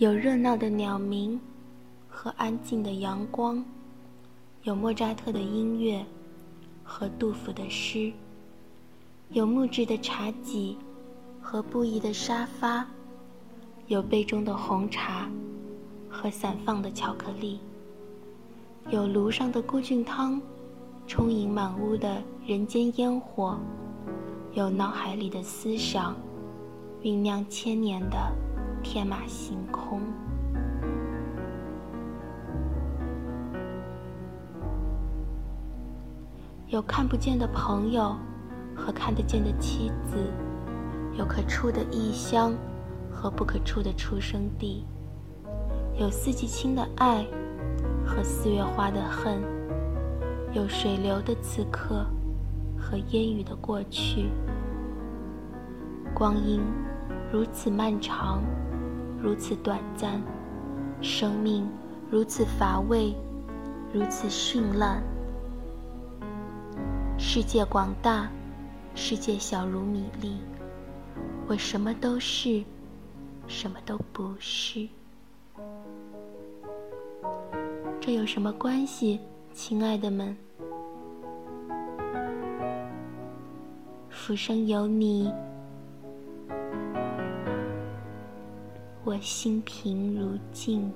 有热闹的鸟鸣和安静的阳光，有莫扎特的音乐和杜甫的诗，有木质的茶几和布艺的沙发，有杯中的红茶和散放的巧克力，有炉上的菇菌汤，充盈满屋的人间烟火，有脑海里的思想，酝酿千年的。天马行空，有看不见的朋友和看得见的妻子，有可触的异乡和不可触的出生地，有四季青的爱和四月花的恨，有水流的此刻和烟雨的过去，光阴如此漫长。如此短暂，生命如此乏味，如此绚烂。世界广大，世界小如米粒。我什么都是，什么都不是。这有什么关系，亲爱的们？浮生有你。我心平如镜。